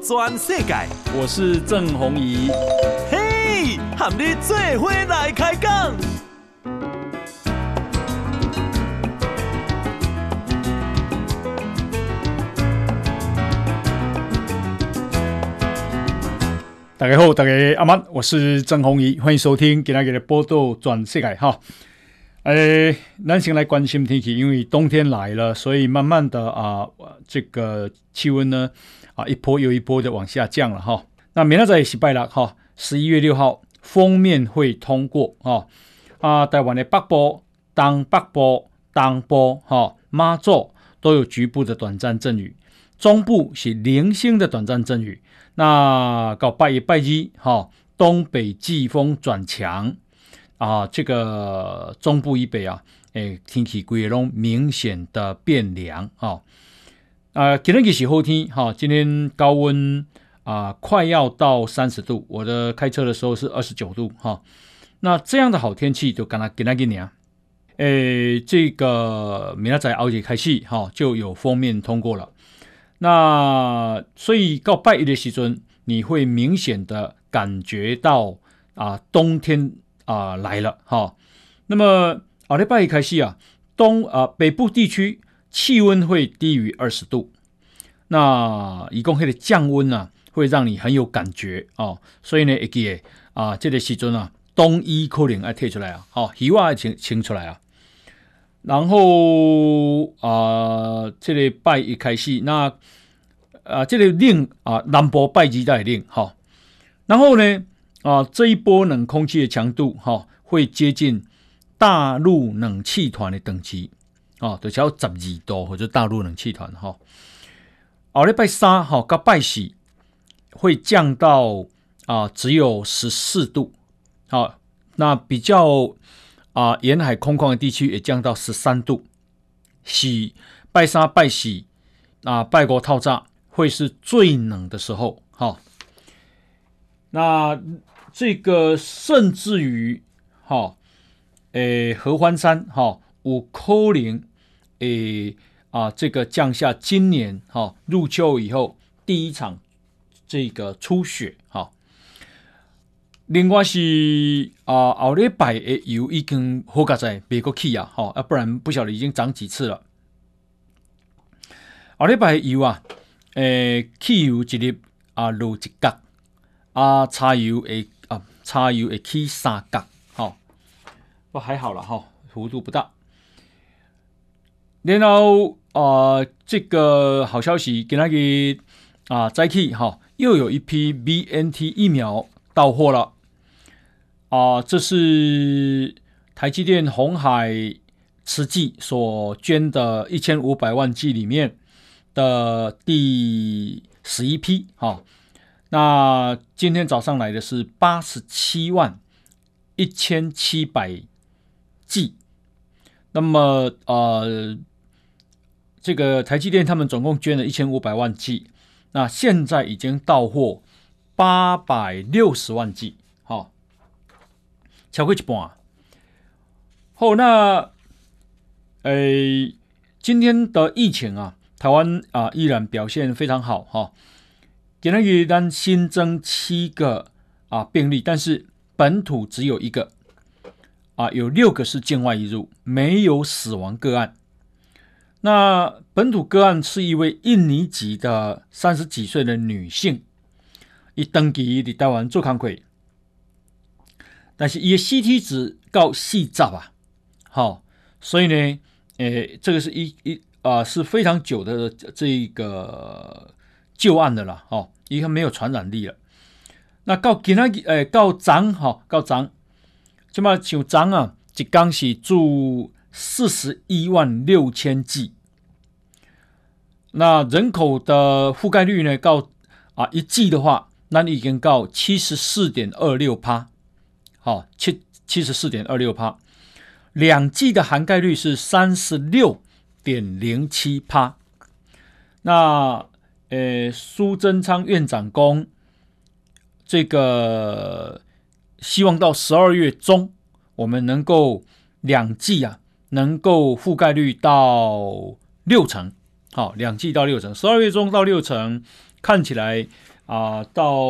转世界，我是郑宏仪。嘿，和你做伙来开讲。大家好，大家阿妈，我是郑宏仪，欢迎收听今天的报道全世界哈。诶，咱先来关心天气，因为冬天来了，所以慢慢的啊，这个气温呢啊一波又一波的往下降了哈。那明仔载是拜了哈，十一月六号封面会通过啊啊，台湾的北部、东北部、东部哈、马祖都有局部的短暂阵雨，中部是零星的短暂阵雨。那到拜一拜一哈，东北季风转强。啊，这个中部以北啊，诶，天气归拢明显的变凉啊。啊，今天是后天哈，今天高温啊，快要到三十度。我的开车的时候是二十九度哈。那这样的好天气就跟他给他给你啊。诶，这个明仔载后日开戏哈，就有封面通过了。那所以到拜一的时阵，你会明显的感觉到啊，冬天。啊、呃，来了哈、那么后礼拜一开戏啊，东啊、呃、北部地区气温会低于二十度。那一共会的降温呢、啊，会让你很有感觉哦。所以呢，一记啊，这个时阵啊，冬衣可能要退出来啊，好、哦，衣袜要清清出来啊。然后啊、呃，这个拜一开始，那啊，这个令啊，南部拜一在令哈。然后呢？啊，这一波冷空气的强度哈、哦，会接近大陆冷气团的等级啊，就叫十二度或者大陆冷气团哈。后礼拜三哈，到拜四会降到啊只有十四度，好、啊，那比较啊沿海空旷的地区也降到十三度。喜拜三拜四啊拜国套炸会是最冷的时候哈、那。这个甚至于，哈、哦，诶，合欢山，哈、哦，五柯诶，啊，这个降下今年，哈、入秋以后第一场这个初雪，哈、另外是啊，后礼拜的油已经好加在美国去啊，哈，啊，不然不晓得已经涨几次了。后礼拜的油啊，诶，汽油一粒啊，落一角，啊，柴油诶。柴油会起三角，好，不还好了哈，幅度不大。然后啊、呃，这个好消息给那个啊，再去哈，又有一批 BNT 疫苗到货了啊，这是台积电红海慈济所捐的一千五百万剂里面的第十一批，哈。那今天早上来的是八十七万一千七百剂，那么呃，这个台积电他们总共捐了一千五百万剂，那现在已经到货八百六十万剂，好，超过一半。好，那呃，今天的疫情啊，台湾啊依然表现非常好哈。简单于单新增七个啊病例，但是本土只有一个啊，有六个是境外移入，没有死亡个案。那本土个案是一位印尼籍的三十几岁的女性，一登记的台湾做康亏，但是也 CT 值高细杂啊，好，所以呢，诶、这个是一一啊是非常久的这一个。旧案的了，哦，已经没有传染力了。那到今天，诶，到涨，哈，到涨，这么就涨啊，一缸是住四十一万六千剂。那人口的覆盖率呢？到啊一季的话，那已经到七十四点二六趴，好，七七十四点二六趴。两季的涵盖率是三十六点零七趴。那呃，苏贞昌院长公，这个希望到十二月中，我们能够两季啊，能够覆盖率到六成，好，两季到六成，十二月中到六成，看起来啊、到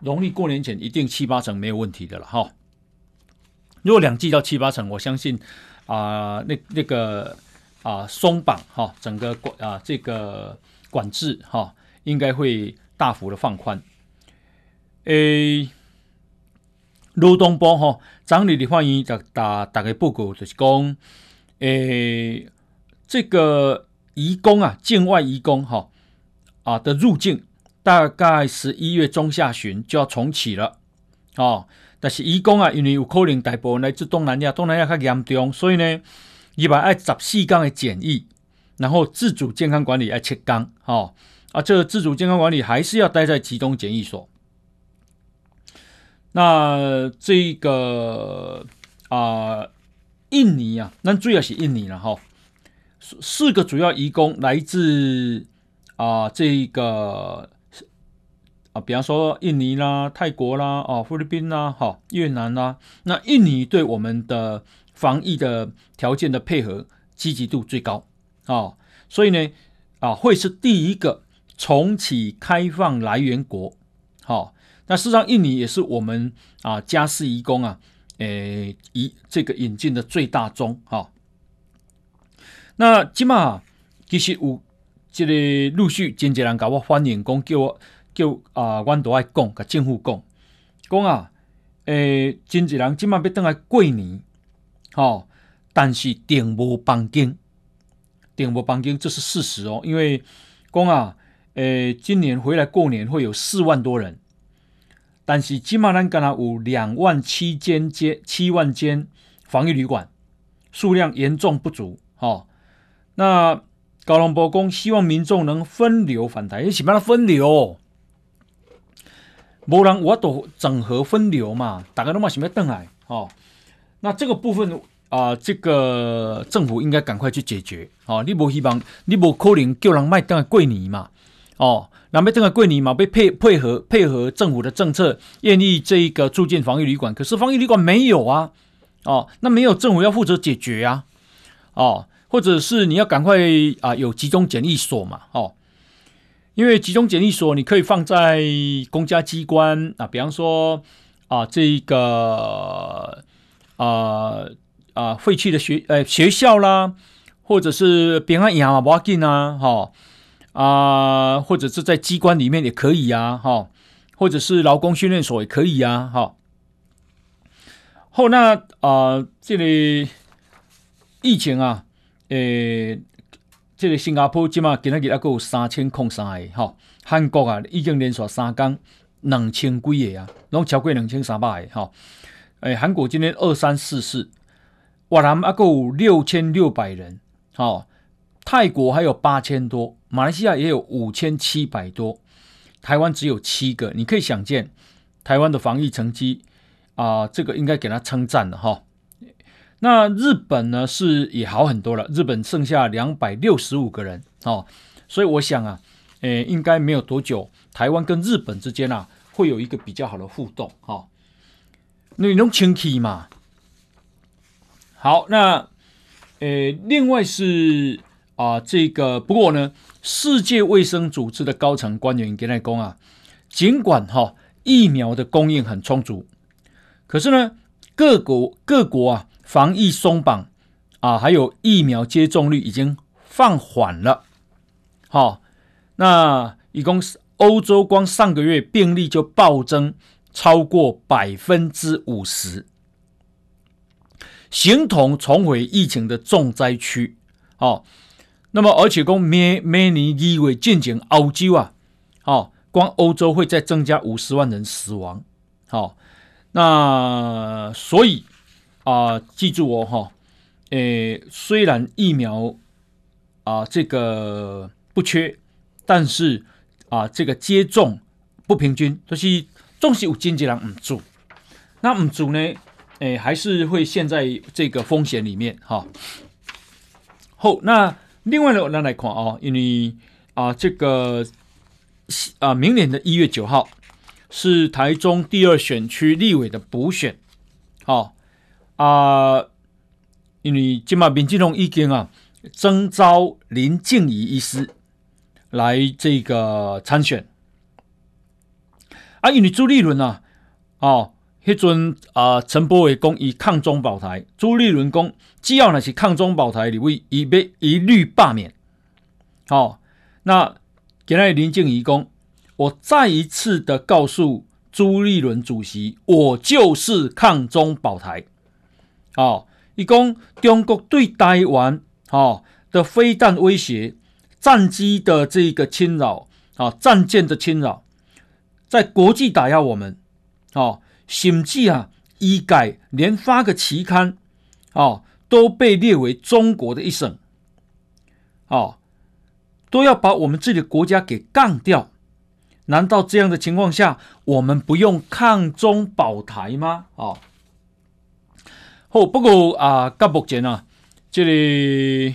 农历过年前一定七八成没有问题的了哈。如果两季到七八成，我相信啊、那那个啊松绑哈，整个管啊这个管制哈，应该会大幅的放宽。诶，罗东波哈，张理的欢迎大大大概报告就是讲，诶，这个移工啊，境外移工哈啊的入境，大概十一月中下旬就要重启了，哦。但是移工啊，因为有可能大部分来自东南亚，东南亚较严重，所以呢，伊把爱十四天的检疫，然后自主健康管理爱七天，哦，啊，这个自主健康管理还是要待在集中检疫所。那这个啊、印尼啊，那主要是印尼了哈。四个主要移工来自啊、这个啊，比方说印尼啦、泰国啦、哦菲律宾啦、哈越南啦。那印尼对我们的防疫的条件的配合积极度最高啊、哦，所以呢啊，会是第一个重启开放来源国，好、哦。那事实上，印尼也是我们啊家事移工啊，诶，移这个引进的最大宗哈、哦。那起码其实有即个陆续真侪人甲我反映讲，叫我叫啊，阮都爱讲，甲政府讲，讲啊，诶，真侪人即马要等来过年，吼、但是订无房间，订无房间，这是事实哦，因为讲啊，诶，今年回来过年会有四万多人。但是起码咱敢若有两万七间间、七万间防疫旅馆，数量严重不足。吼、那高雄博公希望民众能分流返台，什么样分流？无人我都整合分流嘛，大家都嘛想要回来。哦，那这个部分啊、呃，这个政府应该赶快去解决。哦，你无希望，你无可能叫人卖回来过年嘛？哦。那么这个桂林嘛，被配配合配合政府的政策，愿意这一个住进防疫旅馆，可是防疫旅馆没有啊，哦，那没有政府要负责解决、啊，哦，或者是你要赶快啊，有集中检疫所嘛，哦，因为集中检疫所你可以放在公家机关啊，比方说啊，这个啊啊废弃的学呃学校啦，或者是平安营啊、不要紧啊，哈、哦。啊，或者是在机关里面也可以啊，哈，或者是劳工训练所也可以啊，哈。后那啊，这里疫情啊，诶，这个新加坡起码今天给他够三千空三个，哈。韩国啊，已经连续三天两千几个啊，拢超过两千三百个，哈。诶，韩国今天二三四四，越南啊够六千六百人，哈。泰国还有八千多，马来西亚也有五千七百多，台湾只有七个。你可以想见，台湾的防疫成绩啊、这个应该给他称赞了哈。那日本呢是也好很多了，日本剩下两百六十五个人哦，所以我想啊，诶，应该没有多久，台湾跟日本之间啊会有一个比较好的互动哈。那你弄清气嘛？好，那诶，另外是。啊，这个不过呢，世界卫生组织的高层官员跟他讲啊，尽管哈、哦、疫苗的供应很充足，可是呢，各国各国啊防疫松绑啊，还有疫苗接种率已经放缓了。好、哦，那一共是欧洲光上个月病例就暴增超过百分之五十，形同重回疫情的重灾区。哦。那么，而且讲每每年以为进行欧洲啊，哦，光欧洲会再增加五十万人死亡，好、哦，那所以啊、记住我哈，诶，虽然疫苗啊、这个不缺，但是啊、这个接种不平均，就是总是有经济人唔做，那唔做呢，诶，还是会陷在这个风险里面哈。好、那。另外呢，我们来看啊，因为啊，这个啊，明年的一月九号是台中第二选区立委的补选，好啊，因为今嘛民进党已经啊征召林静怡医师来这个参选。啊，因为朱立伦啊，哦，迄阵啊，陈柏惟讲以抗中保台，朱立伦讲只要那是抗中保台，你会一被一律罢免。好、哦，那今天林静怡讲，我再一次的告诉朱立伦主席，我就是抗中保台。哦，伊讲中国对台湾哦的飞弹威胁、战机的这个侵扰啊、哦，战舰的侵扰。在国际打压我们，哦，甚至啊，一改连发个期刊，哦，都被列为中国的一省，哦，都要把我们自己的国家给干掉。难道这样的情况下，我们不用抗中保台吗？哦，好，不过啊，到目前啊，这里，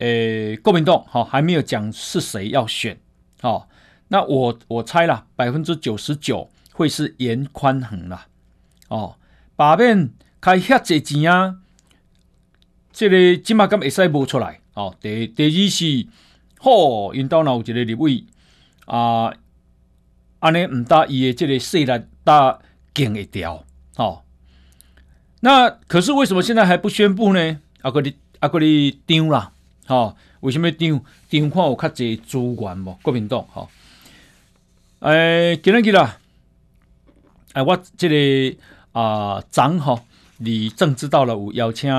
诶，国民党好、还没有讲是谁要选，哦。那我我猜啦，百分之九十九会是严宽恒啦，哦，把面开遐济钱啊，这个起码敢会使无出来，哦，第第二是，吼，因兜若有一个立委啊，安尼唔搭伊的这个势力搭劲会调，哦，那可是为什么现在还不宣布呢？啊个你啊个你丢啦，哦，为什么张？张看有较济资源无？国民党，吼、哦。诶，今日去啦！诶，我这个啊，张哈离政治到了，有邀请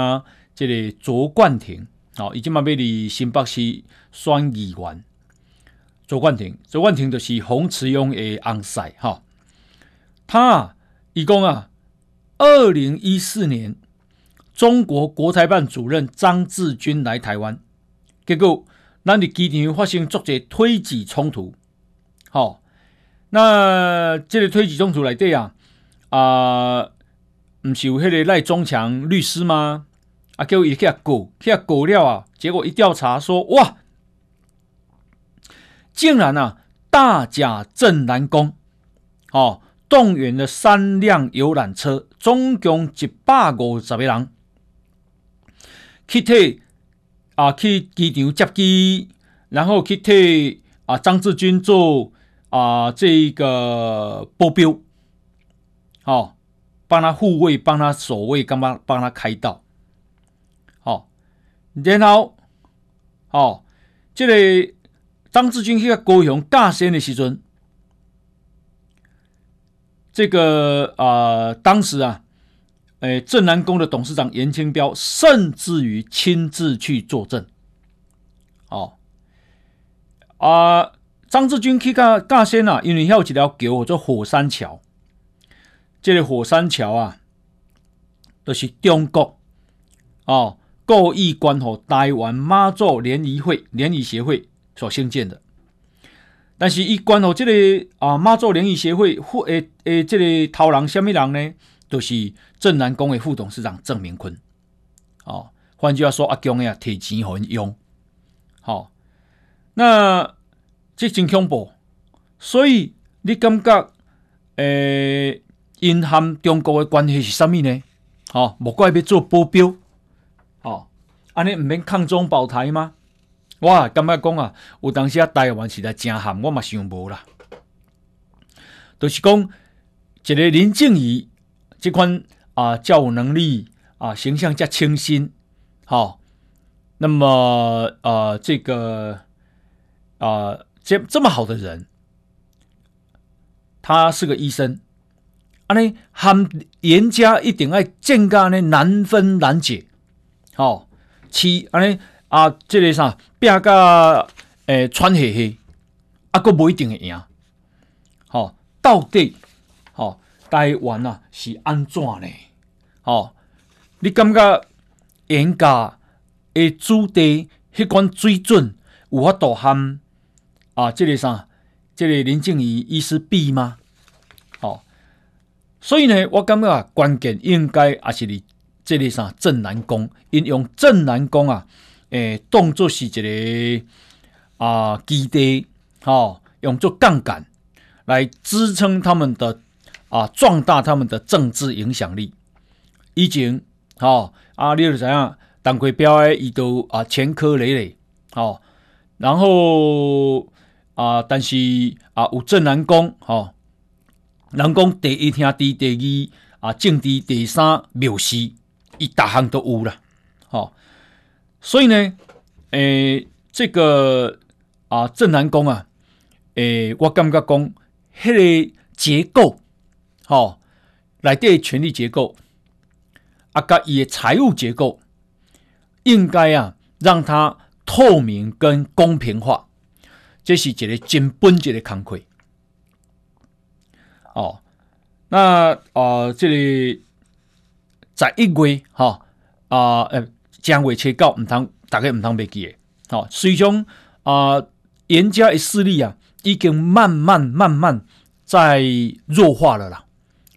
这个卓冠廷，哦，已经嘛要你新北市选议员。卓冠廷，卓冠廷就是洪慈庸的昂婿哈。他一共啊，二零一四年，中国国台办主任张志军来台湾，结果咱的机场发生足侪推挤冲突，好。那这个推挤冲突来对啊，啊，不是有那个赖中强律师吗？啊，叫伊去告，去告了啊，结果一调查说，哇，竟然啊，大假镇澜宫，哦，动员了三辆游览车，总共一百五十个人，去替啊去机场接机，然后去替啊张志军做。啊，这个保镖，哦，帮他护卫，帮他守卫，干嘛帮他开道，哦，然后，哦，这个张志军去个高雄大仙的时阵，这个啊、呃，当时啊，诶，镇南宫的董事长颜清标甚至于亲自去作证，哦，啊。张志军去到大仙啊，因为还有一条桥叫做火山桥。这个火山桥啊，都、就是中国哦故意关乎台湾妈祖联谊会联谊协会所兴建的。但是，伊关乎这个啊妈祖联谊协会或诶诶，这个头人什么人呢？都、就是镇南宫的副董事长郑明坤。哦，换句话说，阿公呀，提钱很用。好、哦，那。这真恐怖，所以你感觉，诶、欸，因和中国的关系是啥物呢？哦，莫怪要做保镖，哦，安尼唔免抗中保台吗？哇，感觉讲啊，有当时啊，台湾是在真喊，我嘛想无啦，都、就是讲一个林静仪这款啊，较有能力啊，形象较清新，好、哦，那么呃，这个啊。这这么好的人，他是个医生，安尼和严家一定要见个呢难分难解，好、哦，七安尼啊，这个啥，变个诶穿黑黑，啊，个不一定会赢，好、哦，到底好、哦、台湾啊是安怎呢？好、哦，你感觉颜家的子弟迄款水准有法度和？啊，这里啥，这里林静怡医师比吗？好、哦，所以呢，我感觉啊，关键应该也是你这里上镇澜宫，因用镇澜宫啊，诶、欸，当作是一个啊基地，好、哦，用作杠杆来支撑他们的啊，壮大他们的政治影响力。以前，好、哦，啊，你就知影，陈水扁诶，伊都啊前科累累，好、哦。然后啊，但是啊，有镇澜宫，吼，人讲第一兄弟，第二啊，正弟，第三庙祀，伊逐项都有啦，吼。所以呢，诶、这个啊，正南宫啊，诶、我感觉讲，迄个结构，吼，内底权力结构，啊，甲伊的财务结构，应该啊，让它透明跟公平化，这是一个真本质的工课。哦，那啊、呃，这里在一月，哈啊，呃。将尾切告唔通，大概唔通袂记诶。好，最终啊，严家的势力啊，已经慢慢慢慢在弱化了啦。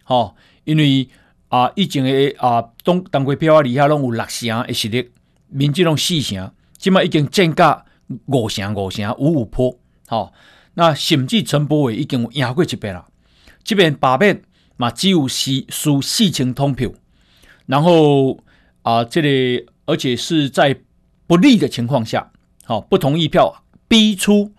好，因为啊，以前的啊，东东贵票啊，底下拢有六成的实力，民进拢四成，即卖已经增加五成五成五五波。好，那甚至陈柏惟已经有赢过一遍了，这边罢免嘛，只有四输四千通票，然后啊，这、个。而且是在不利的情况下，好，不同意票逼出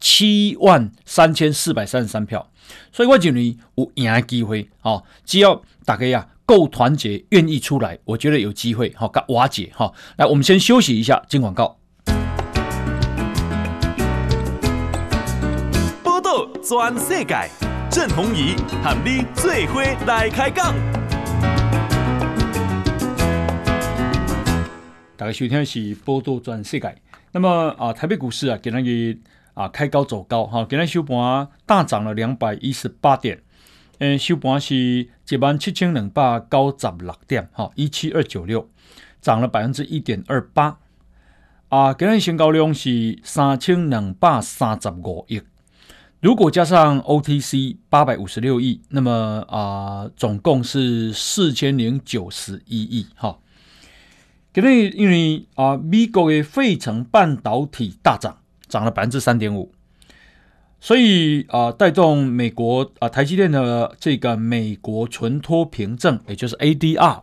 七万三千四百三十三票，所以我认为有赢的机会，好，只要大家呀够团结，愿意出来，我觉得有机会，好，瓦解，好，来，我们先休息一下，进广告。报道全世界，郑弘仪和你最伙来开讲。大家收听的是《波多转世界》。那么啊，台北股市啊，今天啊开高走高哈，今天收盘大涨了两百一十八点，嗯，收盘是一万七千两百九十六点哈，一七二九六，涨了百分之一点二八。啊，今天成交量是三千两百三十五亿，如果加上 OTC 八百五十六亿，那么啊，总共是四千零九十一亿哈。因为因为啊，美国的费城半导体大涨，涨了百分之三点五，所以啊，带动美国啊台积电的这个美国存托凭证，也就是 ADR，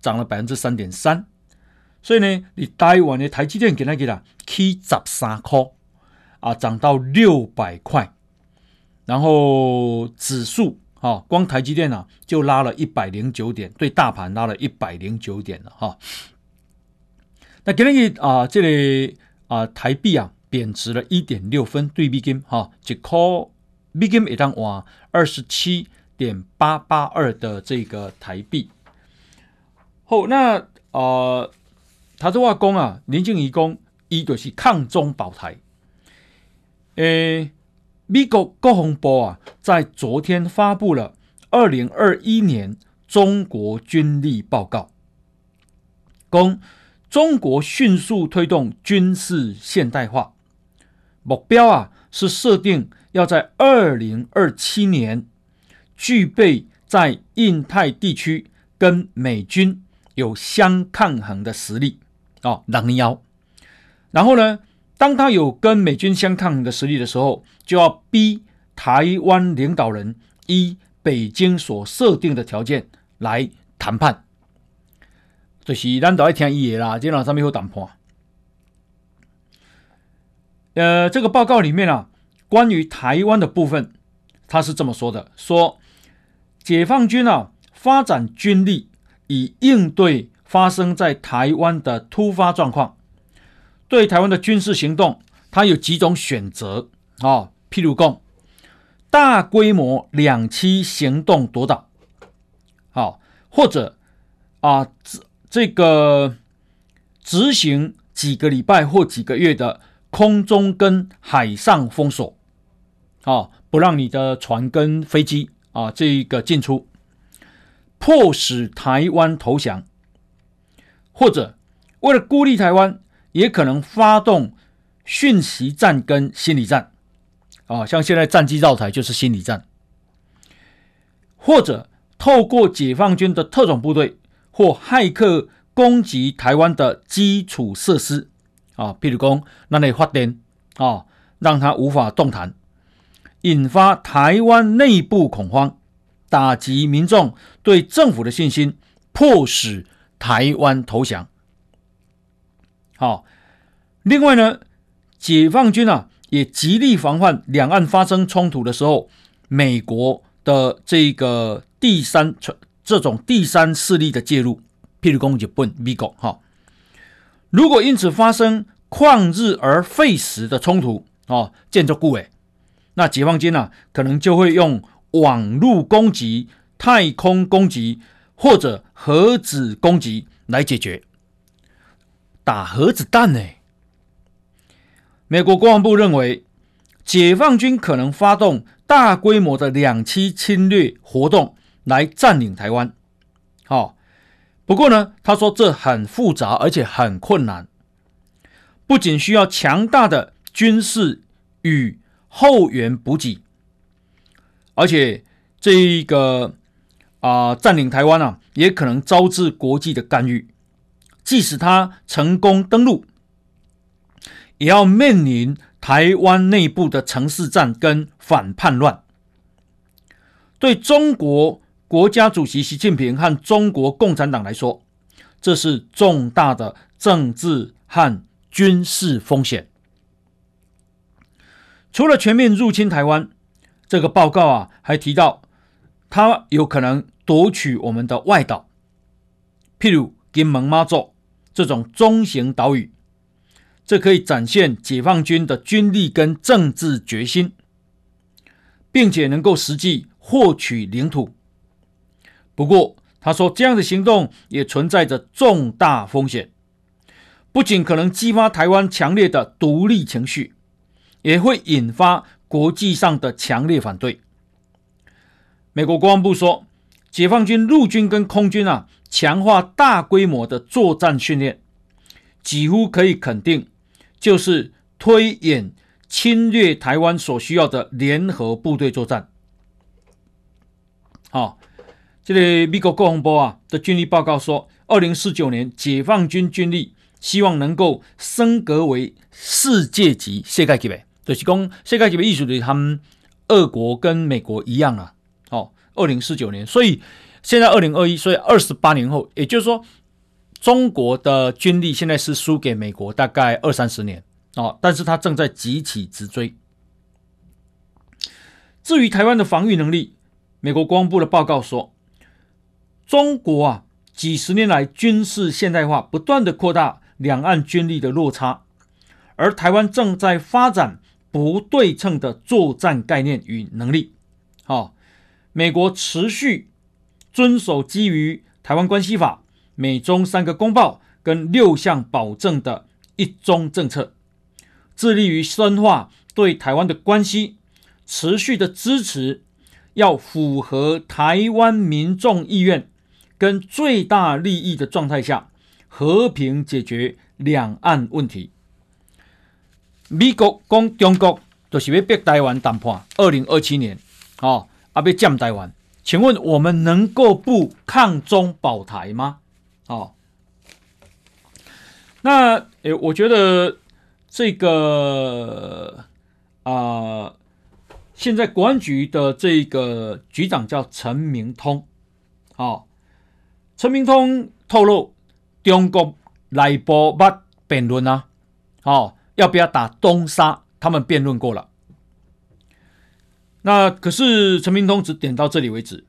涨了百分之三点三。所以呢，你台湾的台积电给它给它起十三块啊，涨到六百块，然后指数啊，光台积电啊就拉了一百零九点，对大盘拉了一百零九点了哈。那今日啊，这里啊，台币啊贬值了一点六分对美金哈，一块美金每当换二十七点八八二的这个台币。好，那啊，他这话讲啊，林静仪讲，伊就是抗中保台。诶，美国国防部啊，在昨天发布了二零二一年中国军力报告，讲。中国迅速推动军事现代化，目标啊是设定要在二零二七年具备在印太地区跟美军有相抗衡的实力哦，狼妖。然后呢，当他有跟美军相抗衡的实力的时候，就要逼台湾领导人依北京所设定的条件来谈判。就是咱都爱听伊的啦，这两上面有谈判。呃，这个报告里面啊，关于台湾的部分，他是这么说的：说解放军啊，发展军力以应对发生在台湾的突发状况。对台湾的军事行动，它有几种选择啊、譬如讲，大规模两栖行动夺岛，好、或者啊。这个执行几个礼拜或几个月的空中跟海上封锁，啊，不让你的船跟飞机啊这个进出，迫使台湾投降，或者为了孤立台湾，也可能发动讯息战跟心理战，啊，像现在战机绕台就是心理战，或者透过解放军的特种部队。或骇客攻击台湾的基础设施啊，譬如讲那里发电啊，让它无法动弹，引发台湾内部恐慌，打击民众对政府的信心，迫使台湾投降。好，另外呢，解放军啊也极力防范两岸发生冲突的时候，美国的这个第三这种第三势力的介入，譬如讲日本、美国哈。如果因此发生旷日而废时的冲突哦，建筑固诶，那解放军呢、啊、可能就会用网络攻击、太空攻击或者核子攻击来解决。打核子弹呢？美国国防部认为，解放军可能发动大规模的两栖侵略活动来占领台湾。好，不过呢，他说这很复杂，而且很困难，不仅需要强大的军事与后援补给，而且这一个啊、占领台湾啊，也可能招致国际的干预。即使他成功登陆，也要面临台湾内部的城市战跟反叛乱。对中国国家主席习近平和中国共产党来说，这是重大的政治和军事风险。除了全面入侵台湾，这个报告啊还提到，他有可能夺取我们的外岛，譬如金门、马祖。这种中型岛屿，这可以展现解放军的军力跟政治决心，并且能够实际获取领土。不过，他说这样的行动也存在着重大风险，不仅可能激发台湾强烈的独立情绪，也会引发国际上的强烈反对。美国国防部说，解放军陆军跟空军啊。强化大规模的作战训练，几乎可以肯定，就是推演侵略台湾所需要的联合部队作战。好、这个美国国防部啊的军力报告说，二零四九年解放军军力希望能够升格为世界级、世界级别，就是讲世界级别意思就是他们俄国跟美国一样啊。哦，二零四九年，所以。现在二零二一，所以二十八年后，也就是说，中国的军力现在是输给美国大概二三十年哦，但是它正在急起直追。至于台湾的防御能力，美国国防部的报告说，中国啊几十年来军事现代化不断的扩大两岸军力的落差，而台湾正在发展不对称的作战概念与能力。好，美国持续。遵守基于《台湾关系法》、美中三个公报跟六项保证的一中政策，致力于深化对台湾的关系，持续的支持，要符合台湾民众意愿跟最大利益的状态下，和平解决两岸问题。美国讲中国就是要逼台湾谈判，二零二七年，哦，啊要占台湾。请问我们能够不抗中保台吗？哦，那诶，我觉得这个啊、呃，现在国安局的这个局长叫陈明通，哦，陈明通透露，中国内部不辩论啊，哦，要不要打东沙？他们辩论过了。那可是陈明通只点到这里为止，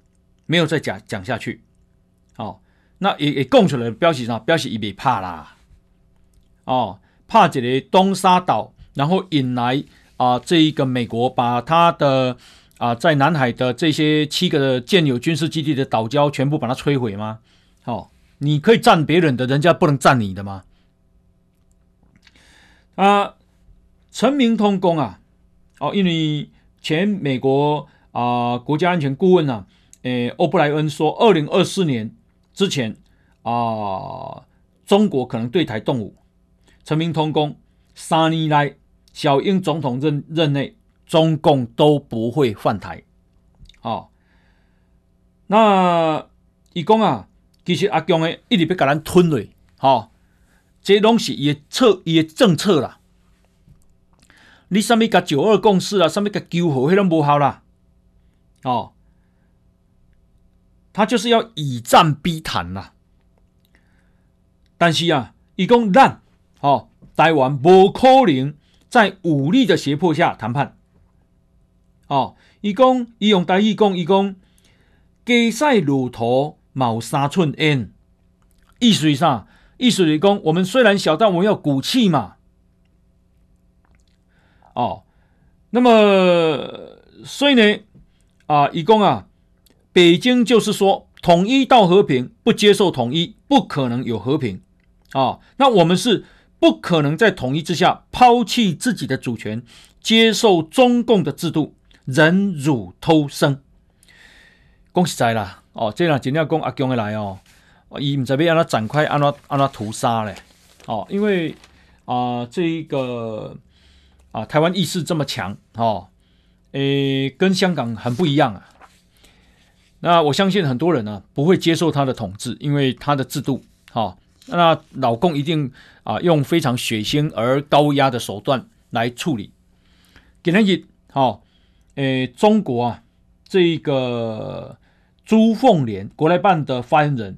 没有再讲讲下去。哦，那也也供出来标题上，标题也别怕啦。哦，怕这个东沙岛，然后引来啊、呃、这一个美国把他的啊、呃、在南海的这些七个的建有军事基地的岛礁全部把它摧毁吗？哦，你可以占别人的，人家不能占你的吗？啊，陈明通公啊，哦，因为。前美国啊、国家安全顾问呢、啊，诶，欧布莱恩说，二零二四年之前啊、中国可能对台动武。陈明通公三年来，小英总统任任内，中共都不会犯台。哦，那以公啊，其实阿强诶一直要甲咱吞落，哈、哦，这拢是伊诶策，伊诶政策啦。你啥物甲九二共识啊？啥物甲九和，迄拢无效啦！哦，他就是要以战逼谈啦。但是啊，伊讲咱哦，台湾无可能在武力的胁迫下谈判。哦，伊讲伊用台语讲，伊讲鸡赛骆驼毛三寸烟，意思是啥？意思是讲，我们虽然小，但我们要骨气嘛。哦，那么所以呢，啊，以公啊，北京就是说统一到和平，不接受统一，不可能有和平啊。那我们是不可能在统一之下抛弃自己的主权，接受中共的制度。忍辱偷生，恭喜在啦！哦，这样真正讲阿强的来哦，伊唔知要安怎展开，安怎安怎屠杀嘞？哦，因为啊、呃，这一个啊、呃，台湾意识这么强哦，诶，跟香港很不一样啊。那我相信很多人呢不会接受他的统治，因为他的制度，哈、哦，那老共一定啊、呃、用非常血腥而高压的手段来处理。给他一好。诶，中国啊，这一个朱凤莲国台办的发言人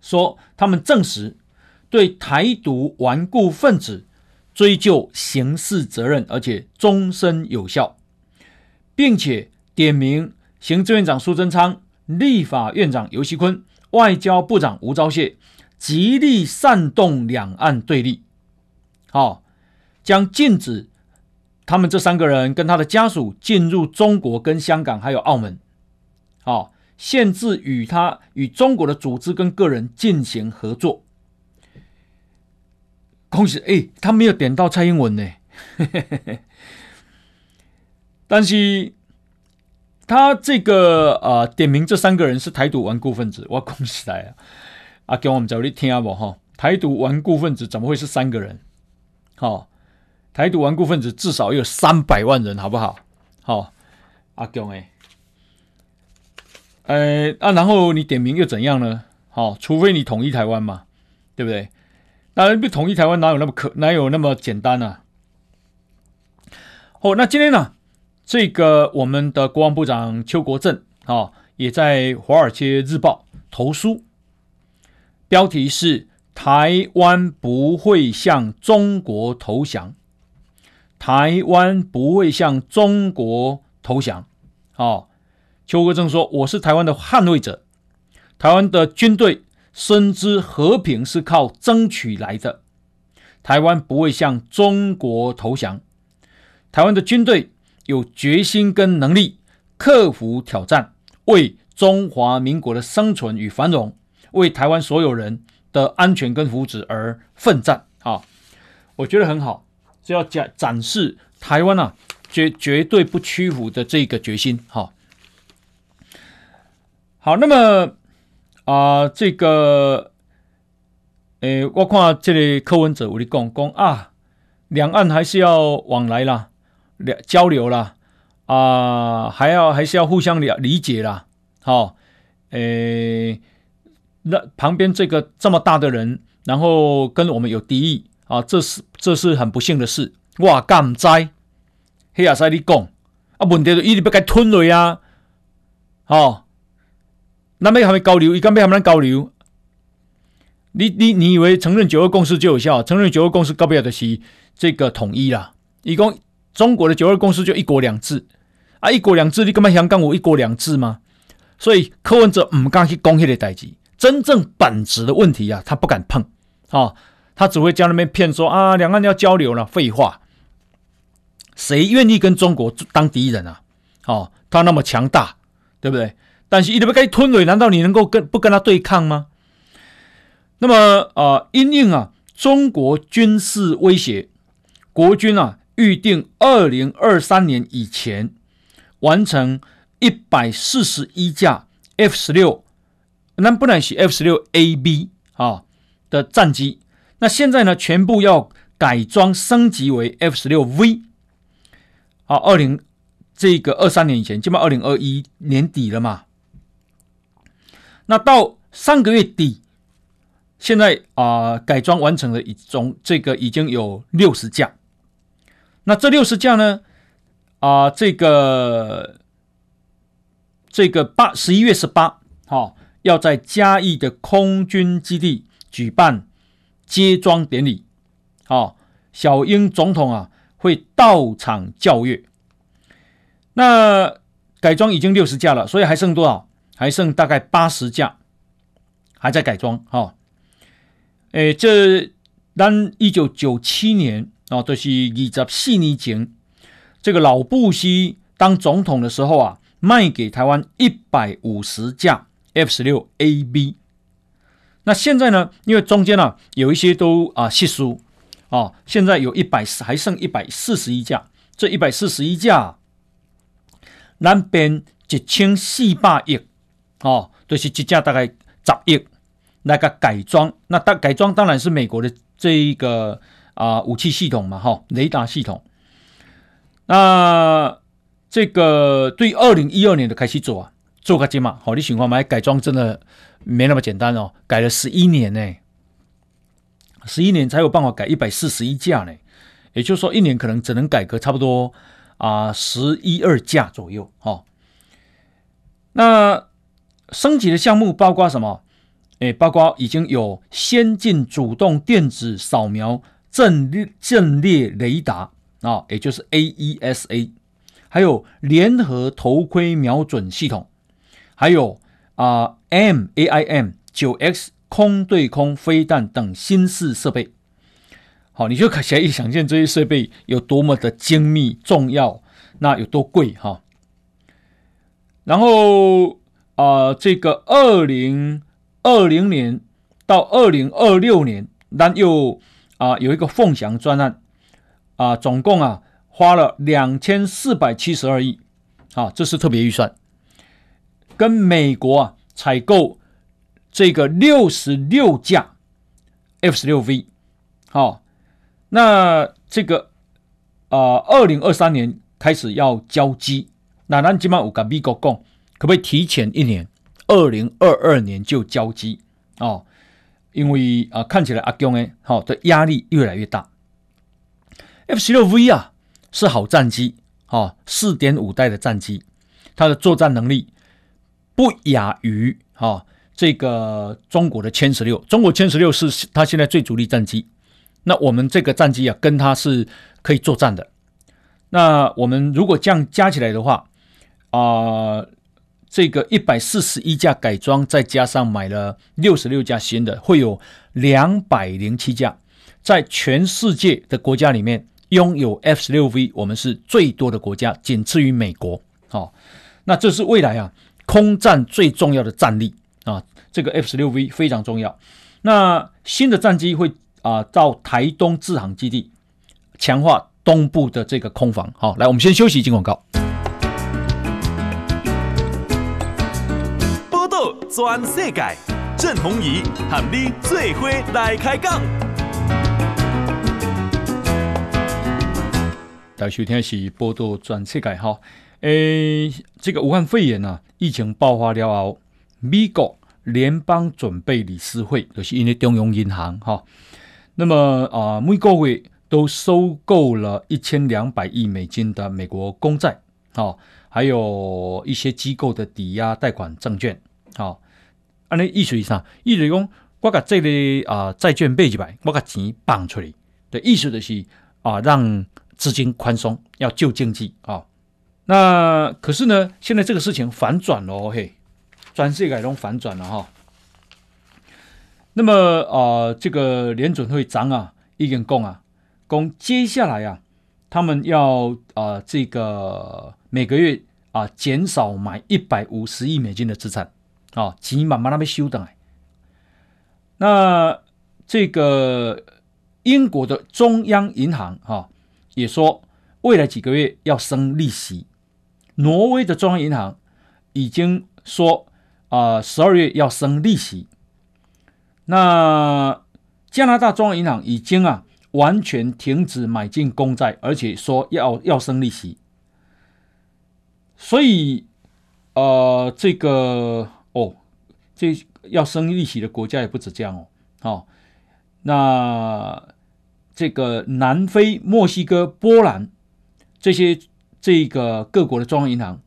说，他们证实对台独顽固分子追究刑事责任，而且终身有效，并且点名行政院长苏贞昌、立法院长游锡堃、外交部长吴钊燮，极力煽动两岸对立，好，将禁止。他们这三个人跟他的家属进入中国、跟香港还有澳门，哦，限制与他与中国的组织跟个人进行合作。恭喜，哎，他没有点到蔡英文呢，但是他这个呃点名这三个人是台独顽固分子，我恭喜来啊！啊，给我们找你听不哈？台独顽固分子怎么会是三个人？好。台独顽固分子至少有三百万人，好不好？好、哦，阿强哎，呃啊，然后你点名又怎样呢？好、除非你统一台湾嘛，对不对？那不统一台湾哪有那么可哪有那么简单呢、啊？哦，那今天呢，这个我们的国防部长邱国正啊、也在《华尔街日报》投书，标题是“台湾不会向中国投降”。台湾不会向中国投降。哦，邱国正说：“我是台湾的捍卫者。台湾的军队深知和平是靠争取来的。台湾不会向中国投降。台湾的军队有决心跟能力克服挑战，为中华民国的生存与繁荣，为台湾所有人的安全跟福祉而奋战。”啊，我觉得很好。是要展展示台湾啊，绝绝对不屈服的这个决心。哈，好，那么啊、这个，诶，我看这里柯文哲我跟你讲讲啊，两岸还是要往来啦，两交流啦，啊、还要还是要互相了理解啦。好，诶，那旁边这个这么大的人，然后跟我们有敌意。啊，这是这是很不幸的事。哇，干在黑亚塞你讲啊，问题就一直不该吞了呀。哦，那边还没交流，一干边还没交流。你你你以为承认九二共识就有效？承认九二共识搞不了的是这个统一啦。一共中国的九二共识就一国两制啊，一国两制，你干嘛香港有一国两制吗？所以柯文哲唔敢去讲迄个代际，真正本质的问题啊，他不敢碰。啊。他只会将那边骗说啊，两岸要交流了，废话，谁愿意跟中国当敌人啊？哦，他那么强大，对不对？但是一直不该吞蕊，难道你能够跟不跟他对抗吗？那么啊、呃，因应啊，中国军事威胁，国军啊预定二零二三年以前完成一百四十一架 F 十六，那不能是 F 十六 A B 啊的战机。那现在呢，全部要改装升级为 F 十六 V，好，二零这个二三年以前，基本二零二一年底了嘛。那到上个月底，现在啊、改装完成了一种，这个已经有六十架。那这六十架呢，啊、这个这个八十一月十八号要在嘉义的空军基地举办。接装典礼，好，小英总统啊会到场教阅。那改装已经六十架了，所以还剩多少？还剩大概八十架，还在改装。哈、哦，诶，这当一九九七年啊，都、就是二十四年前，这个老布希当总统的时候啊，卖给台湾一百五十架 F 十六 AB。那现在呢？因为中间呢、啊、有一些都啊稀疏啊，现在有一百还剩一百四十一架。这一百四十一架，南边一千四百亿哦，就是这架大概十亿那个改装。那大改装当然是美国的这一个啊武器系统嘛，哈、雷达系统。那这个对二零一二年的开始做啊，做个节嘛，好，你情况买改装真的。没那么简单哦，改了十一年呢，十一年才有办法改一百四十一架呢，也就是说一年可能只能改个差不多啊十一二架左右哈、哦。那升级的项目包括什么？诶，包括已经有先进主动电子扫描阵列阵列雷达啊，也就是 AESA，还有联合头盔瞄准系统，还有。啊，M A I M 九 X 空对空飞弹等新式设备，好，你就可以想见这些设备有多么的精密重要，那有多贵哈。然后、呃，这个二零二零年到二零二六年，那又啊、有一个凤翔专案啊、总共啊花了两千四百七十二亿，啊，这是特别预算。跟美国啊采购这个六十六架 F 十六 V，好，那这个啊，二零二三年开始要交机，那咱今晚有跟美国讲，可不可以提前一年，二零二二年就交机哦？因为啊，看起来阿共诶，好的压力越来越大。F 十六 V 啊是好战机，哦，四点五代的战机，它的作战能力。不亚于哈、哦、这个中国的歼十六，中国歼十六是它现在最主力战机。那我们这个战机啊，跟它是可以作战的。那我们如果这样加起来的话，啊、这个一百四十一架改装，再加上买了六十六架新的，会有两百零七架，在全世界的国家里面拥有 F 十六 V，我们是最多的国家，仅次于美国。好、哦，那这是未来啊。空战最重要的战力啊，这个 F 十六 V 非常重要。那新的战机会啊到台东制航基地，强化东部的这个空防。好，来，我们先休息一，进广告。转世界，郑弘仪和你最伙来开讲。大家收听是报道全世界哈。诶，这个武汉肺炎啊，疫情爆发了后，美国联邦准备理事会就是因为中央银行哈，那么啊、呃，每个月都收购了一千两百亿美金的美国公债，好，还有一些机构的抵押贷款证券，好，按呢意思上，意思讲，我把这类啊债券买起来，我把钱放出来，的意思就是啊，让资金宽松，要救经济啊。那可是呢，现在这个事情反转了嘿，全世界都反转了哈。那么啊、这个联准会长啊，已经讲啊，讲接下来啊，他们要啊、这个每个月啊，减少买一百五十亿美金的资产啊，钱慢慢那边修的。那这个英国的中央银行哈、啊，也说未来几个月要升利息。挪威的中央银行已经说啊，十二月要升利息。那加拿大中央银行已经啊完全停止买进公债，而且说要要升利息。所以，呃，这个，这要升利息的国家也不止这样哦。好，那这个南非、墨西哥、波兰这些。这个各国的中央银行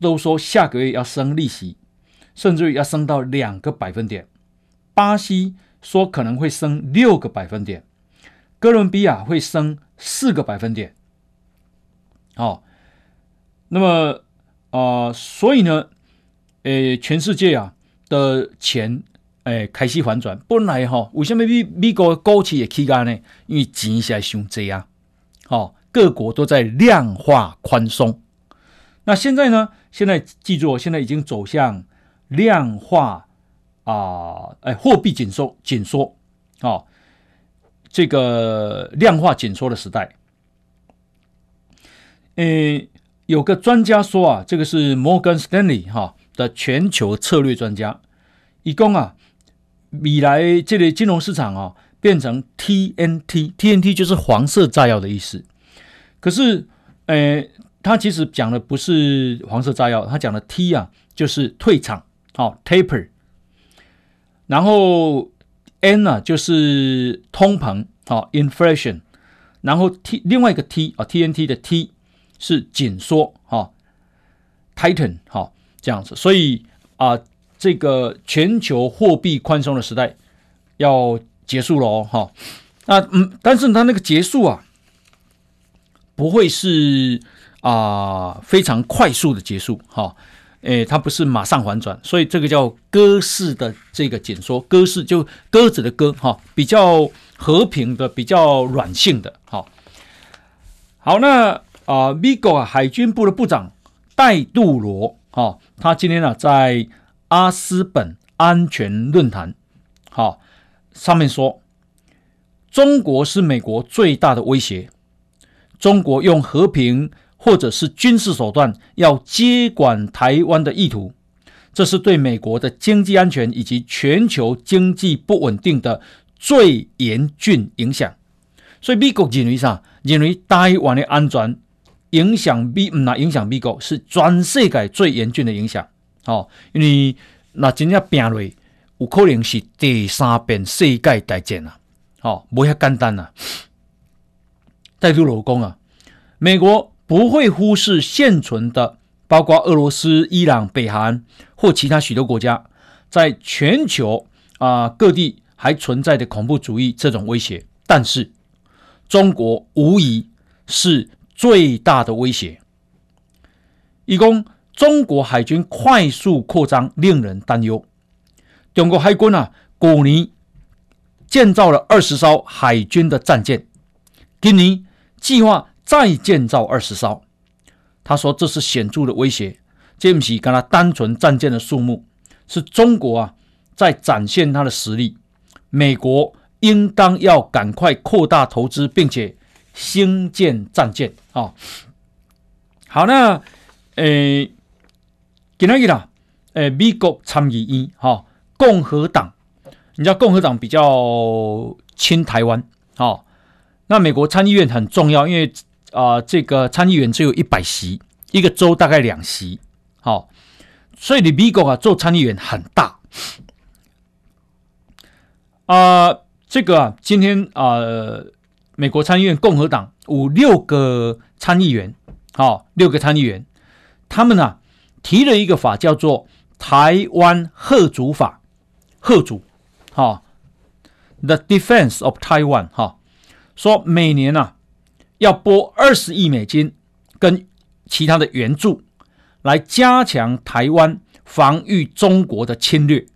都说下个月要升利息，甚至于要升到两个百分点。巴西说可能会升六个百分点，哥伦比亚会升四个百分点。好，那么啊、呃，所以呢，诶，全世界啊的钱诶开始反转。本来哈、哦，为什么美美国股市也起高呢？因为钱现在熊贼啊，好，各国都在量化宽松。那现在呢？现在记住，现在已经走向量化啊，哎，货币紧缩紧缩，啊，这个量化紧缩的时代。诶，有个专家说啊，这个是摩根斯丹利哈的全球策略专家，一共啊，未来这类金融市场啊变成 TNT，TNT 就是黄色炸药的意思。可是，呃。他其实讲的不是黄色炸药，他讲的 T 啊，就是退场，好、哦、taper，然后 N 呢、啊、就是通膨，好、哦、inflation，然后 T 另外一个 T 啊、TNT 的 T 是紧缩，哈、哦、tighten，好、哦、这样子，所以啊，这个全球货币宽松的时代要结束了哦，哈、那嗯，但是它那个结束啊，不会是。啊，非常快速的结束，哈、哎，它不是马上反转，所以这个叫鸽式的这个紧缩，鸽式就鸽子的鸽，哈、比较和平的，比较软性的，好、哦，好，那啊，美国啊海军部的部长戴杜罗，哈、哦，他今天呢、在阿斯本安全论坛，好、哦，上面说，中国是美国最大的威胁，中国用和平。或者是军事手段要接管台湾的意图，这是对美国的经济安全以及全球经济不稳定的最严峻影响。所以美国认为啥？认为台湾的安全影响比唔那影响美国是全世界最严峻的影响。哦，因为那真正拼落有可能是第三遍世界大战啊！哦，不遐简单啊！戴杜罗讲啊，美国。不会忽视现存的，包括俄罗斯、伊朗、北韩或其他许多国家，在全球啊、呃、各地还存在的恐怖主义这种威胁。但是，中国无疑是最大的威胁。一共，中国海军快速扩张令人担忧。中国海军啊，去年建造了二十艘海军的战舰，今年计划。再建造二十艘，他说这是显著的威胁。这不是跟他单纯战舰的数目，是中国啊在展现他的实力。美国应当要赶快扩大投资，并且兴建战舰啊、哦。好，那诶，今天啦，诶，美国参议院哈，共和党，你知道共和党比较亲台湾，好、哦，那美国参议院很重要，因为。啊、呃，这个参议员只有一百席，一个州大概两席，好、哦，所以你美国啊做参议员很大。啊、呃，这个啊，今天啊、美国参议院共和党五六个参议员，好、哦，六个参议员，他们呢、提了一个法，叫做《台湾吓阻法》，吓阻，好、哦，The Defense of Taiwan，哈、说每年啊。要拨二十亿美金跟其他的援助，来加强台湾防御中国的侵略。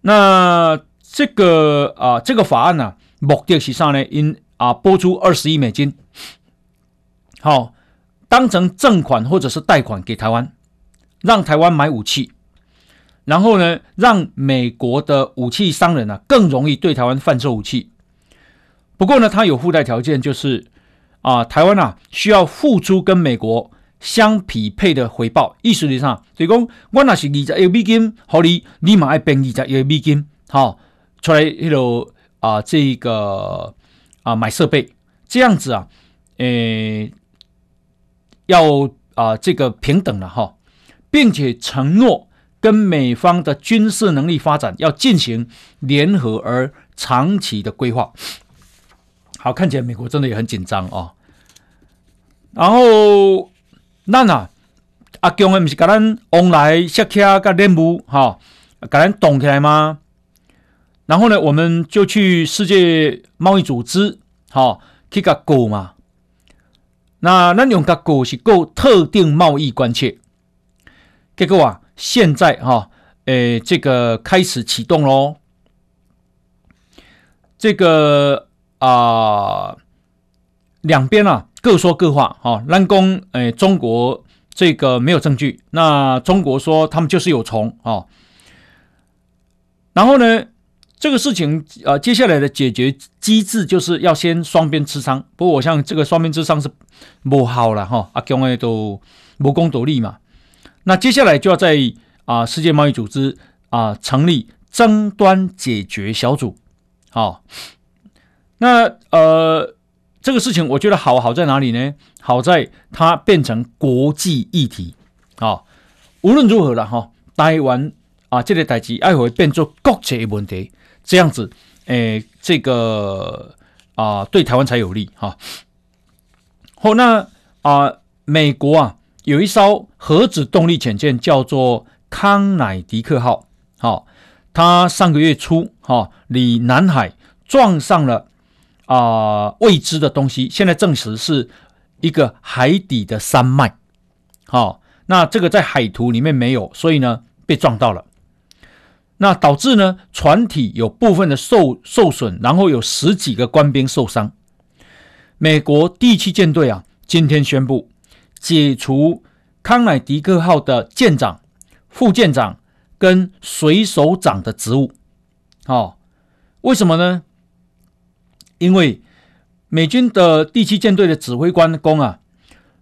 那这个啊，这个法案呢、目的是啥呢？因啊，拨出二十亿美金，好，当成赠款或者是贷款给台湾，让台湾买武器，然后呢，让美国的武器商人、啊，更容易对台湾贩售武器。不过呢，它有附带条件，就是啊，台湾啊需要付出跟美国相匹配的回报。意思是啥？所以讲，我那是二十亿美金，好你你马要变二十亿美金，好、出来啊，这个啊买设备，这样子啊，诶，要啊这个平等了哈、并且承诺跟美方的军事能力发展要进行联合而长期的规划。好，看起来美国真的也很紧张哦。然后，那啊，阿强的不是跟咱往来设卡个任务哈，跟咱动起来吗？然后呢，我们就去世界贸易组织，好、哦，去个购嘛。那那用个购是购特定贸易关切。结果啊，现在哈、哦，诶，这个开始启动喽。这个啊、呃，两边啊各说各话，哈、哦，南宫诶，中国这个没有证据，那中国说他们就是有虫啊、哦。然后呢？这个事情呃，接下来的解决机制就是要先双边磋商。不过我想这个双边磋商是不好了哈，阿强诶都无功独立嘛。那接下来就要在啊、呃、世界贸易组织啊、呃、成立争端解决小组。好、哦，那呃这个事情我觉得好好在哪里呢？好在它变成国际议题。好、哦，无论如何了哈，台湾啊这个代志爱会变作国际问题。这样子，诶，这个啊、对台湾才有利哈。好、哦，那啊、美国啊，有一艘核子动力潜舰叫做康乃狄克号，好、哦，它上个月初哈，离、南海撞上了啊、未知的东西，现在证实是一个海底的山脉，好、哦，那这个在海图里面没有，所以呢，被撞到了。那导致呢，船体有部分的受受损，然后有十几个官兵受伤。美国第七舰队啊，今天宣布解除康乃狄克号的舰长、副舰长跟水手长的职务。哦，为什么呢？因为美军的第七舰队的指挥官公啊，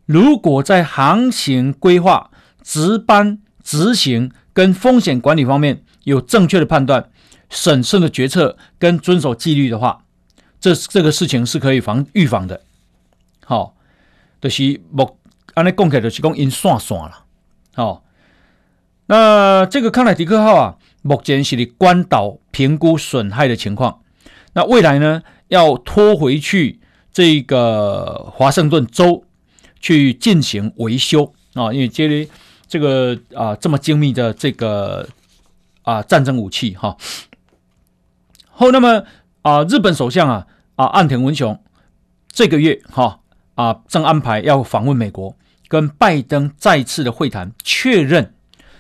如果在航行规划、值班执行跟风险管理方面，有正确的判断、审慎的决策跟遵守纪律的话，这这个事情是可以防预防的。好、哦，就是目安尼讲起来就是讲因算算了。好、那这个康乃狄克号啊，目前是的关岛评估损害的情况。那未来呢，要拖回去这个华盛顿州去进行维修啊、因为这里这个啊、这么精密的这个。啊，战争武器哈。后那么啊，日本首相啊啊岸田文雄这个月哈啊正安排要访问美国，跟拜登再次的会谈，确认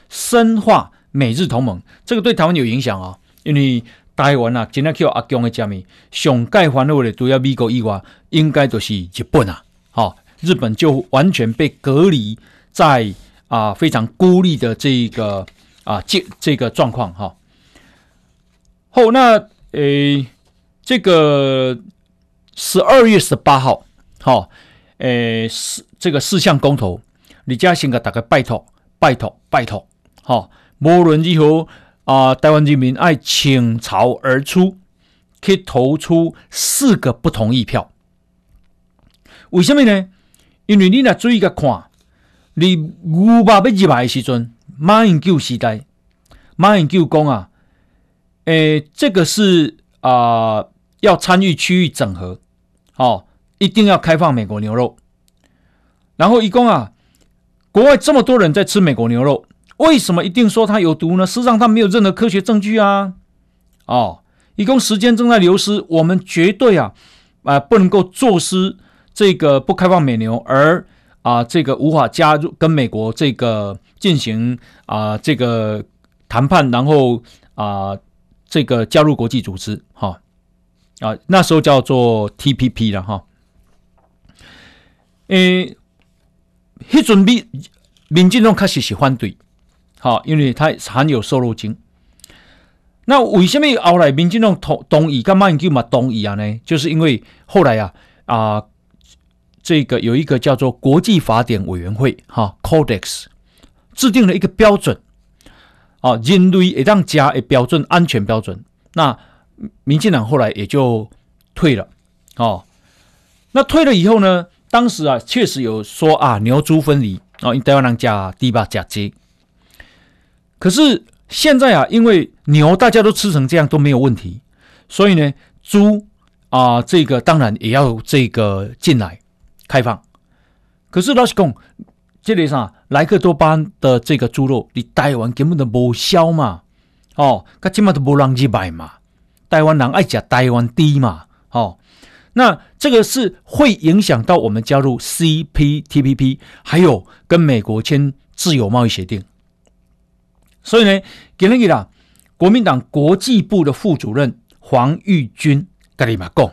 深化美日同盟。这个对台湾有影响啊，因为台湾啊，今天叫阿强的加密，上盖烦恼的除了美国以外，应该都是日本啊。好，日本就完全被隔离在啊非常孤立的这个。啊，这这个状况哈，后那诶，这个十二月十八号，好，诶，四这个四项公投，李嘉欣给大家拜托，拜托，拜托，好，无论如何啊，台湾人民爱倾巢而出，可以投出四个不同意票，为什么呢？因为你若注意个看，你牛肉要入来的时阵。马英九时代，马英九讲啊，诶，这个是啊、要参与区域整合，哦，一定要开放美国牛肉。然后一共啊，国外这么多人在吃美国牛肉，为什么一定说它有毒呢？事实上，它没有任何科学证据啊。哦，一共时间正在流失，我们绝对啊，啊、不能够坐失这个不开放美牛，而啊、呃，这个无法加入跟美国这个。进行啊、呃，这个谈判，然后啊、呃，这个加入国际组织，哈啊，那时候叫做 TPP 了，哈。诶，迄阵民民进党开始是反对，好，因为它含有瘦肉精。那为什么后来民进党同同意，干嘛你就嘛同意啊？呢，就是因为后来啊啊、呃，这个有一个叫做国际法典委员会，哈，Codex。制定了一个标准，啊，人类会当吃的标准，安全标准。那民进党后来也就退了，哦，那退了以后呢，当时啊，确实有说啊，牛猪分离啊，因台湾人吃猪肉吃鸡。可是现在啊，因为牛大家都吃成这样都没有问题，所以呢，猪啊，这个当然也要这个进来开放。可是老实讲。这里上莱克多巴的这个猪肉，你台湾根本都无销嘛，哦，他起码都无人去买嘛，台湾人爱食台湾低嘛，哦，那这个是会影响到我们加入 CPTPP，还有跟美国签自由贸易协定。所以呢，给那个啦，国民党国际部的副主任黄玉军跟你们讲，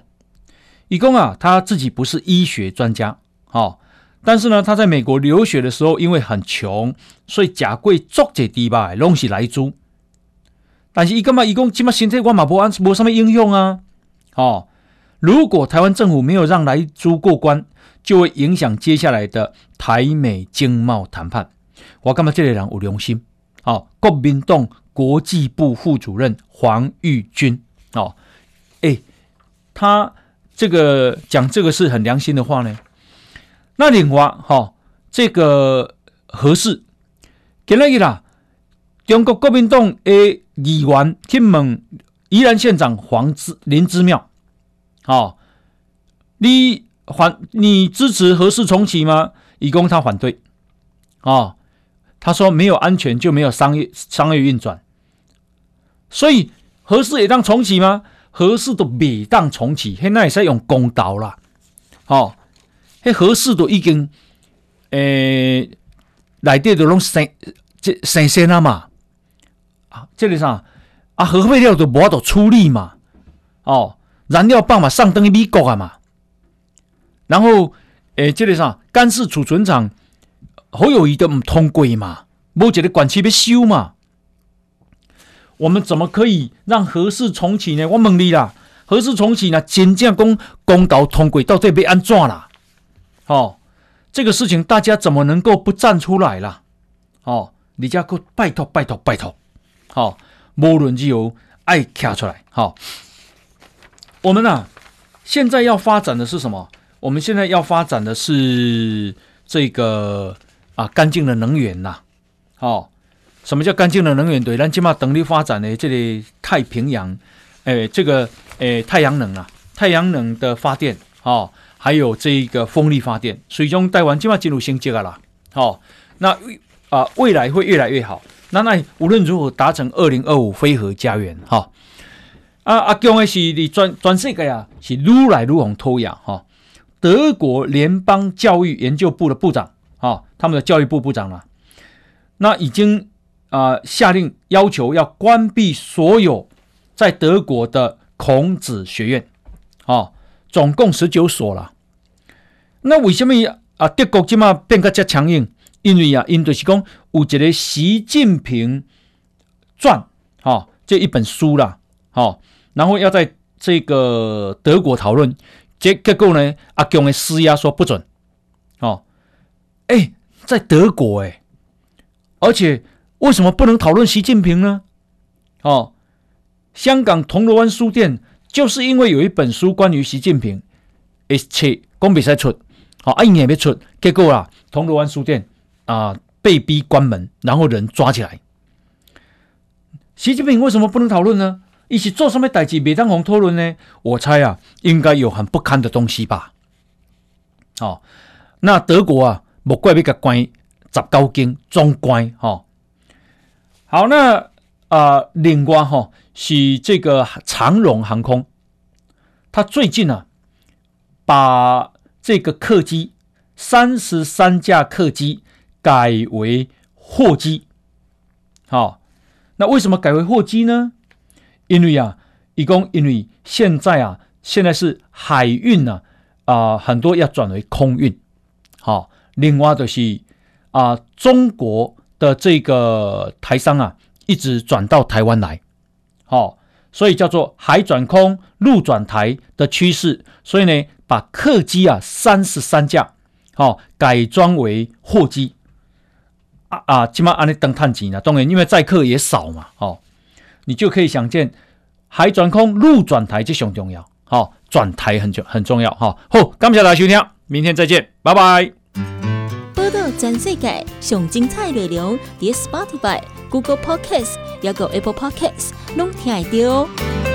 一共啊，他自己不是医学专家，哦，但是呢，他在美国留学的时候，因为很穷，所以假贵做这低吧，拢是莱猪。但是伊干嘛？伊讲起码身体我马博安无什么应用啊！哦，如果台湾政府没有让莱猪过关，就会影响接下来的台美经贸谈判。我干嘛这类人有良心？哦，国民党国际部副主任黄玉军哦，哎，他这个讲这个是很良心的话呢。那另外哈、哦，这个合适，给那个啦，中国国民党诶。议员去问宜兰县长黄之林之妙，哦，你反你支持合适重启吗？以供他反对，哦，他说没有安全就没有商业商业运转，所以合适也当重启吗？核四都未当重启，现在也是用公道啦，哦，迄核四都已经诶内底都拢生这生鲜啊嘛。啊，这里啥？啊，核废料都无法度处理嘛，哦，燃料棒嘛上登去美国啊嘛，然后诶、欸，这里啥？干式储存厂好有意的唔通过嘛，无一个管期要修嘛，我们怎么可以让核四重启呢？我问你啦，核四重启呢，真正讲公道通轨到底要安怎啦？哦，这个事情大家怎么能够不站出来啦？哦，你家哥拜托拜托拜托。好，无论只有爱卡出来。好，我们啊，现在要发展的是什么？我们现在要发展的是这个啊，干净的能源呐。好，什么叫干净的能源？对，咱起码等力发展的这里太平洋，诶，这个诶，太阳能啊，太阳能的发电，哦，还有这个风力发电，水中带完起码进入新阶段了。好，那啊，未来会越来越好。那那无论如何达成二零二五非核家园哈，啊啊，讲的是你全全世界啊，是如来如红脱亚哈。德国联邦教育研究部的部长啊，他们的教育部部长了，那已经啊下令要求要关闭所有在德国的孔子学院啊，总共十九所了。那为什么啊德国这么变得这强硬？因为啊，因就是讲有一个习近平传，哈、哦，这一本书啦，哈、哦，然后要在这个德国讨论，结结果呢，阿强的施压说不准，哦，哎，在德国哎，而且为什么不能讨论习近平呢？哦，香港铜锣湾书店就是因为有一本书关于习近平，一切公比赛出，好、哦，一年没出，结果啊，铜锣湾书店。啊！被逼关门，然后人抓起来。习近平为什么不能讨论呢？一起做什么代志，别当红讨论呢？我猜啊，应该有很不堪的东西吧。哦，那德国啊，莫怪被个关十九间中关哈。好，那啊、呃，另外哈、是这个长荣航空，他最近啊，把这个客机三十三架客机。改为货机，好、那为什么改为货机呢？因为啊，一共因为现在啊，现在是海运呢啊，啊，很多要转为空运，好、另外就是啊，中国的这个台商啊，一直转到台湾来，好、哦，所以叫做海转空、陆转台的趋势，所以呢，把客机啊三十三架，好、哦，改装为货机。啊啊，起码按你登探级呢，当然因为载客也少嘛，哦，你就可以想见海转空、陆转台就很重要，好、哦，转台很重很重要，哈、哦。好，感谢大家收听，明天再见，拜拜。报道全世界上精彩内容，伫 Spotify、Google Podcasts，还有 Apple Podcasts，拢听得到。